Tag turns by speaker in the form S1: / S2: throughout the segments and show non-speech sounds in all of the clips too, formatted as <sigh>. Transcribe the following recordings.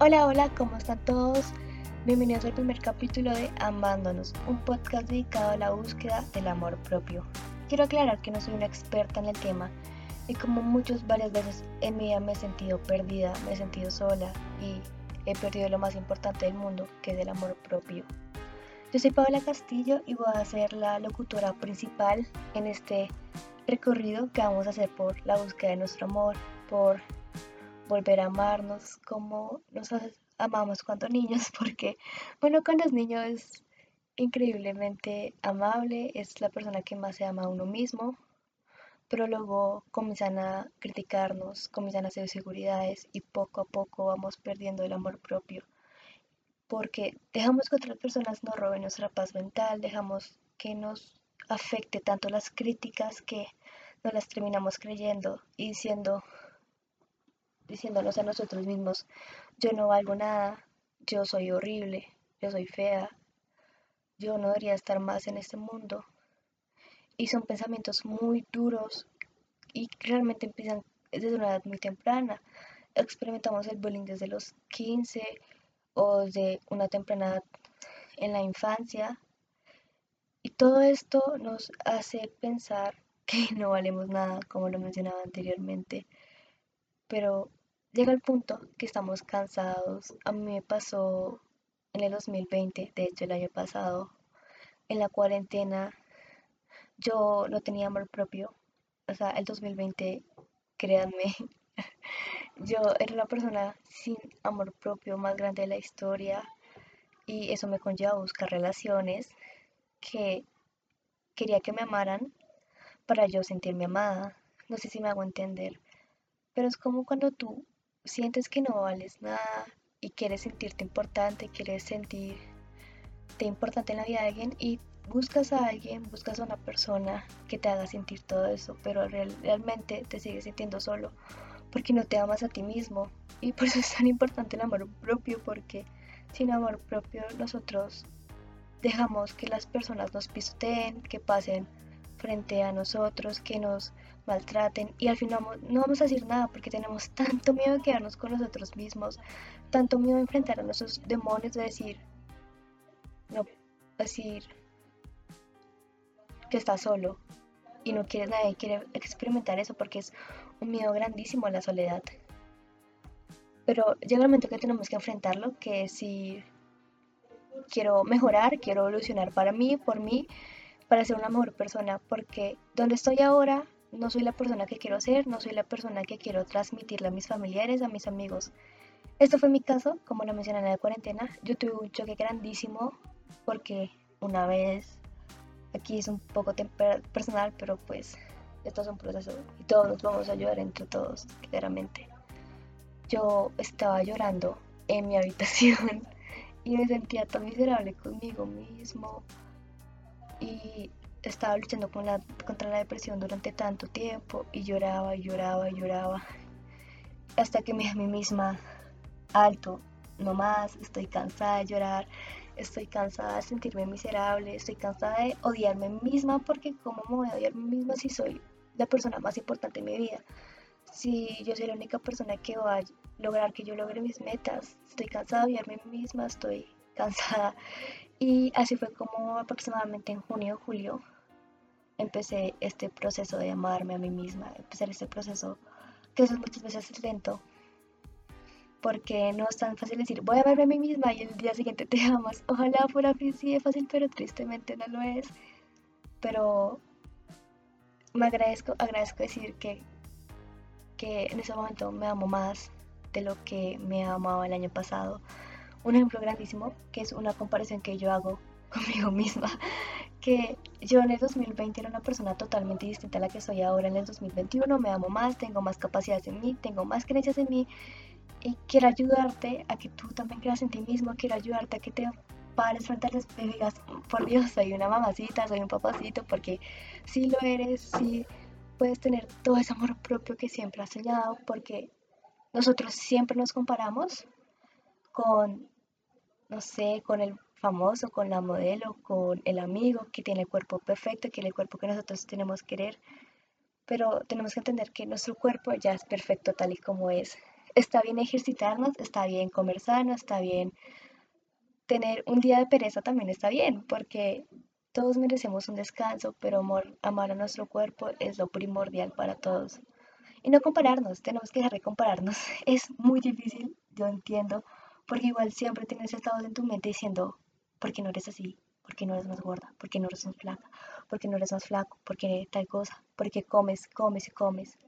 S1: Hola, hola, ¿cómo están todos? Bienvenidos al primer capítulo de Amándonos, un podcast dedicado a la búsqueda del amor propio. Quiero aclarar que no soy una experta en el tema y como muchos varias veces en mi vida me he sentido perdida, me he sentido sola y he perdido lo más importante del mundo, que es el amor propio. Yo soy Paola Castillo y voy a ser la locutora principal en este recorrido que vamos a hacer por la búsqueda de nuestro amor, por volver a amarnos como nos amamos cuando niños, <laughs> porque bueno, cuando es niño es increíblemente amable, es la persona que más se ama a uno mismo, pero luego comienzan a criticarnos, comienzan a hacer inseguridades y poco a poco vamos perdiendo el amor propio, porque dejamos que otras personas nos roben nuestra paz mental, dejamos que nos afecte tanto las críticas que no las terminamos creyendo y diciendo diciéndonos a nosotros mismos, yo no valgo nada, yo soy horrible, yo soy fea, yo no debería estar más en este mundo. Y son pensamientos muy duros y realmente empiezan desde una edad muy temprana. Experimentamos el bullying desde los 15 o de una temprana edad en la infancia. Y todo esto nos hace pensar que <laughs> no valemos nada, como lo mencionaba anteriormente. Pero llega el punto que estamos cansados. A mí me pasó en el 2020, de hecho el año pasado, en la cuarentena, yo no tenía amor propio. O sea, el 2020, créanme, <laughs> yo era la persona sin amor propio más grande de la historia y eso me conlleva a buscar relaciones que quería que me amaran para yo sentirme amada. No sé si me hago entender, pero es como cuando tú sientes que no vales nada y quieres sentirte importante, quieres sentirte importante en la vida de alguien y buscas a alguien, buscas a una persona que te haga sentir todo eso, pero realmente te sigues sintiendo solo porque no te amas a ti mismo. Y por eso es tan importante el amor propio, porque sin amor propio nosotros dejamos que las personas nos pisoteen, que pasen frente a nosotros, que nos maltraten y al final no vamos a decir nada porque tenemos <laughs> tanto miedo de quedarnos con nosotros mismos, tanto miedo de enfrentar a nuestros demonios, de decir, no, decir que está solo y no quiere nadie quiere experimentar eso porque es un miedo grandísimo a la soledad. Pero llega el momento que tenemos que enfrentarlo, que si quiero mejorar, quiero evolucionar para mí, por mí, para ser una mejor persona, porque donde estoy ahora no soy la persona que quiero ser, no soy la persona que quiero transmitirle a mis familiares, a mis amigos. Esto fue mi caso, como lo mencioné en la cuarentena. Yo tuve un choque grandísimo porque una vez, aquí es un poco personal, pero pues esto es un proceso y todos nos vamos a ayudar entre todos, claramente. Yo estaba llorando en mi habitación <laughs> y me sentía tan miserable conmigo mismo y estaba luchando con la, contra la depresión durante tanto tiempo y lloraba y lloraba y lloraba hasta que me dije a mí misma alto, no más, estoy cansada de llorar, estoy cansada de sentirme miserable, estoy cansada de odiarme misma porque cómo me voy a odiar misma si soy la persona más importante en mi vida, si yo soy la única persona que va a lograr que yo logre mis metas, estoy cansada de odiarme misma, estoy cansada y así fue como aproximadamente en junio, julio, empecé este proceso de amarme a mí misma, empezar este proceso que es muchas veces es lento, porque no es tan fácil decir voy a amarme a mí misma y el día siguiente te amas. Ojalá fuera así fácil, pero tristemente no lo es. Pero me agradezco, agradezco decir que, que en ese momento me amo más de lo que me amaba el año pasado un ejemplo grandísimo, que es una comparación que yo hago <laughs> conmigo misma, que yo en el 2020 era una persona totalmente distinta a la que soy ahora. En el 2021, me amo más, tengo más capacidades en mí, tengo más creencias en mí y quiero ayudarte a que tú también creas en ti mismo, quiero ayudarte a que te pares frente al espejo y digas, por Dios, soy una mamacita, soy un papacito, porque si lo eres, si puedes tener todo ese amor propio que siempre has soñado, porque nosotros siempre nos comparamos con, no sé, con el famoso, con la modelo, con el amigo que tiene el cuerpo perfecto, que tiene el cuerpo que nosotros tenemos que querer. Pero tenemos que entender que nuestro cuerpo ya es perfecto tal y como es. Está bien ejercitarnos, está bien comer sano, está bien tener un día de pereza también está bien, porque todos merecemos un descanso, pero amar, a nuestro cuerpo es lo primordial para todos. Y no compararnos, tenemos que dejar de compararnos. <laughs> Es muy difícil, yo entiendo, porque igual siempre tienes estados en tu mente diciendo, ¿por qué no eres así? ¿Por qué no eres más gorda? ¿Por qué no eres más flaca? ¿Por qué no eres más flaco? ¿Por qué tal cosa? ¿Por qué comes, comes y comes?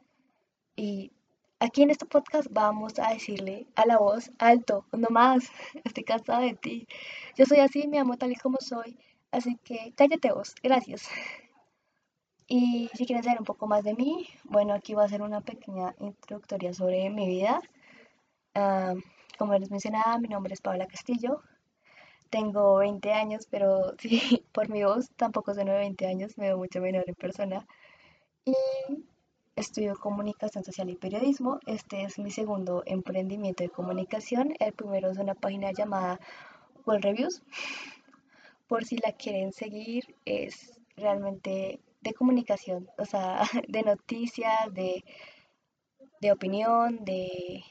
S1: Y aquí en este podcast vamos a decirle a la voz alto, no más, <laughs> estoy cansada de ti. Yo soy así, me amo tal y como soy Así que cállate vos, gracias. Y si quieren saber un poco más de mí, bueno, aquí va a ser una pequeña introductoria sobre mi vida. Ah, como les mencionaba, mi nombre es Paula Castillo. Tengo 20 años, pero <laughs> sí, por mi voz tampoco soy de 20 años, me veo mucho menor en persona. Y estudio comunicación social y periodismo. Este es mi segundo emprendimiento de comunicación. El primero es una página llamada World Reviews por si la quieren seguir, es realmente de comunicación, o sea, <laughs> de noticias, de, de opinión, de...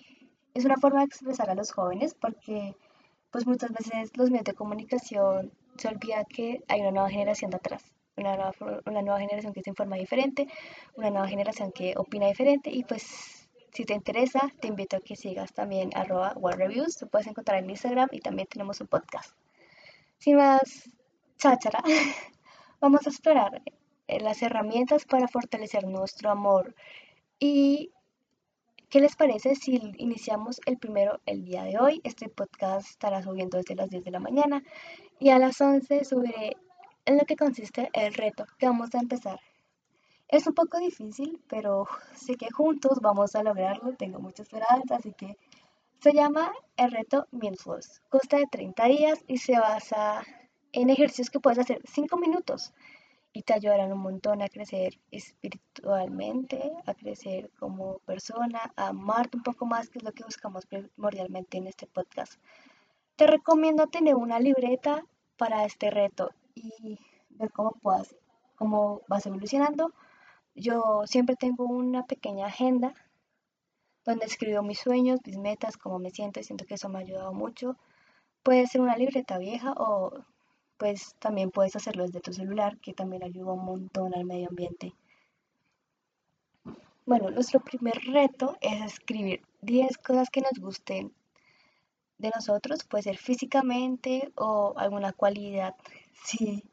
S1: Es una forma de expresar a los jóvenes porque pues muchas veces los medios de comunicación se olvida que hay una nueva generación de atrás, una nueva, una nueva generación que se informa diferente, una nueva generación que opina diferente y pues si te interesa te invito a que sigas también arroba Reviews, lo puedes encontrar en Instagram y también tenemos un podcast. Sin más cháchara, <laughs> vamos a explorar las herramientas para fortalecer nuestro amor. ¿Y qué les parece si iniciamos el primero el día de hoy? Este podcast estará subiendo desde las 10 de la mañana y a las 11 subiré en lo que consiste el reto que vamos a empezar. Es un poco difícil, pero sé que juntos vamos a lograrlo, tengo mucha esperanza, así que se llama el reto Mindfulness. Consta de 30 días y se basa en ejercicios que puedes hacer 5 minutos y te ayudarán un montón a crecer espiritualmente, a crecer como persona, a amarte un poco más, que es lo que buscamos primordialmente en este podcast. Te recomiendo tener una libreta para este reto y ver cómo puedas, cómo vas evolucionando. Yo siempre tengo una pequeña agenda donde escribo mis sueños, mis metas, cómo me siento y siento que eso me ha ayudado mucho. Puede ser una libreta vieja o pues también puedes hacerlo desde tu celular, que también ayuda un montón al medio ambiente. Bueno, nuestro primer reto es escribir 10 cosas que nos gusten de nosotros, puede ser físicamente o alguna cualidad. Sí,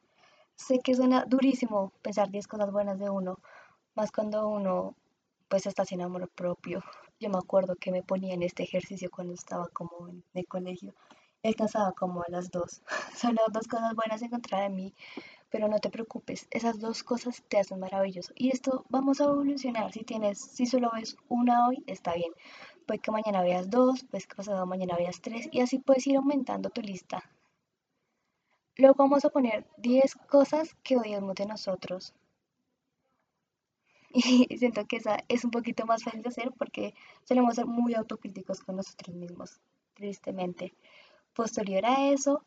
S1: sé que suena durísimo pensar 10 cosas buenas de uno, más cuando uno pues está sin amor propio. Yo me acuerdo que me ponía en este ejercicio cuando estaba como en el colegio alcanzaba como a las dos. <laughs> Solo dos cosas buenas encontrar en mí, pero no te preocupes, esas dos cosas te hacen maravilloso. Y esto vamos a evolucionar. Si tienes, si solo ves una hoy, está bien. Puede que mañana veas dos, pues que pasado mañana veas tres, y así puedes ir aumentando tu lista. Luego vamos a poner 10 cosas que odiamos de nosotros. <laughs> Y siento que esa es un poquito más fácil de hacer porque solemos ser muy autocríticos con nosotros mismos, tristemente. Posterior a eso,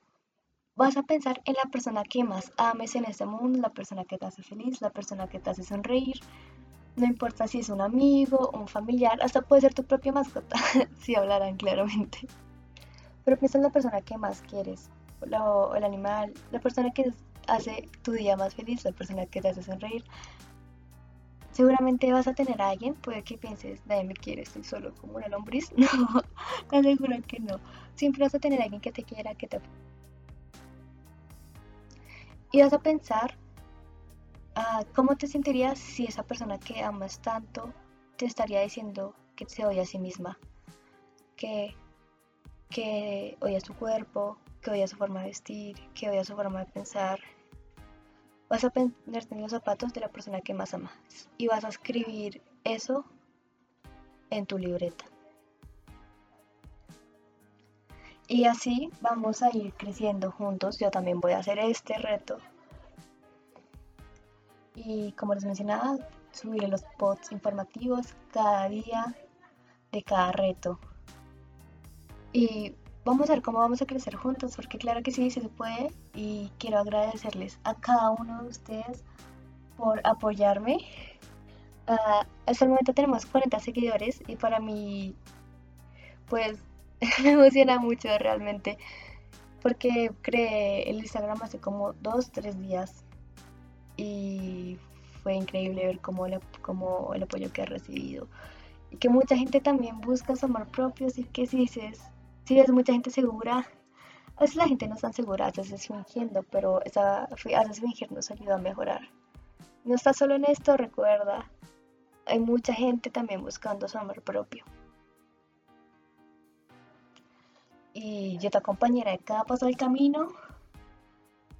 S1: vas a pensar en la persona que más ames en este mundo, la persona que te hace feliz, la persona que te hace sonreír. No importa si es un amigo, un familiar, hasta puede ser tu propia mascota, <laughs> si hablarán claramente. Pero piensa en la persona que más quieres, o el animal, la persona que hace tu día más feliz, la persona que te hace sonreír, Seguramente vas a tener a alguien, puede que pienses, nadie me quiere, estoy solo como una lombriz. <laughs> No, te aseguro que no. Siempre vas a tener a alguien que te quiera, que te... Y vas a pensar, ah, ¿cómo te sentirías si esa persona que amas tanto te estaría diciendo que se odia a sí misma? Que, que odia su cuerpo, que odia su forma de vestir, que odia su forma de pensar, vas a ponerte en los zapatos de la persona que más amas y vas a escribir eso en tu libreta. Y así vamos a ir creciendo juntos. Yo también voy a hacer este reto. Y como les mencionaba, subiré los posts informativos cada día de cada reto. Y vamos a ver cómo vamos a crecer juntos, porque claro que sí, se puede. Y quiero agradecerles a cada uno de ustedes por apoyarme. Uh, hasta el momento tenemos 40 seguidores y para mí pues <laughs> me emociona mucho realmente porque creé el Instagram hace como dos, tres días y fue increíble ver cómo, el apoyo que he recibido y que mucha gente también busca su amor propio, así que si dices, si ves mucha gente segura, a veces la gente no es tan segura, a veces fingiendo, pero esa, a veces fingir nos ayuda a mejorar. No estás solo en esto, recuerda, hay mucha gente también buscando su amor propio. Y yo te acompañaré cada paso del camino.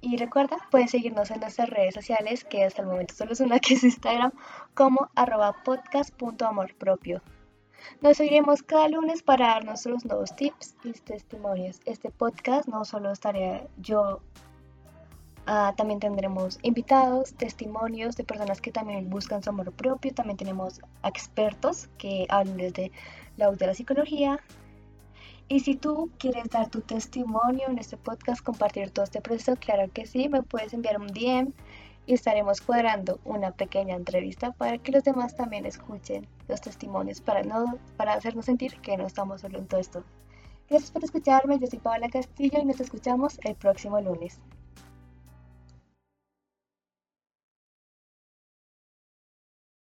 S1: Y recuerda, puedes seguirnos en nuestras redes sociales, que hasta el momento solo es <laughs> una que es Instagram, como arroba podcast.amorpropio. Nos seguiremos cada lunes para dar nuestros nuevos tips y testimonios. Este podcast no solo estaré yo, ah, también tendremos invitados, testimonios de personas que también buscan su amor propio. También tenemos expertos que hablan desde la de la psicología, y si tú quieres dar tu testimonio en este podcast, compartir todo este proceso, claro que sí, me puedes enviar un DM y estaremos cuadrando una pequeña entrevista para que los demás también escuchen los testimonios para, no, para hacernos sentir que no estamos solo en todo esto. Gracias por escucharme, yo soy Paola Castillo y nos escuchamos el próximo lunes.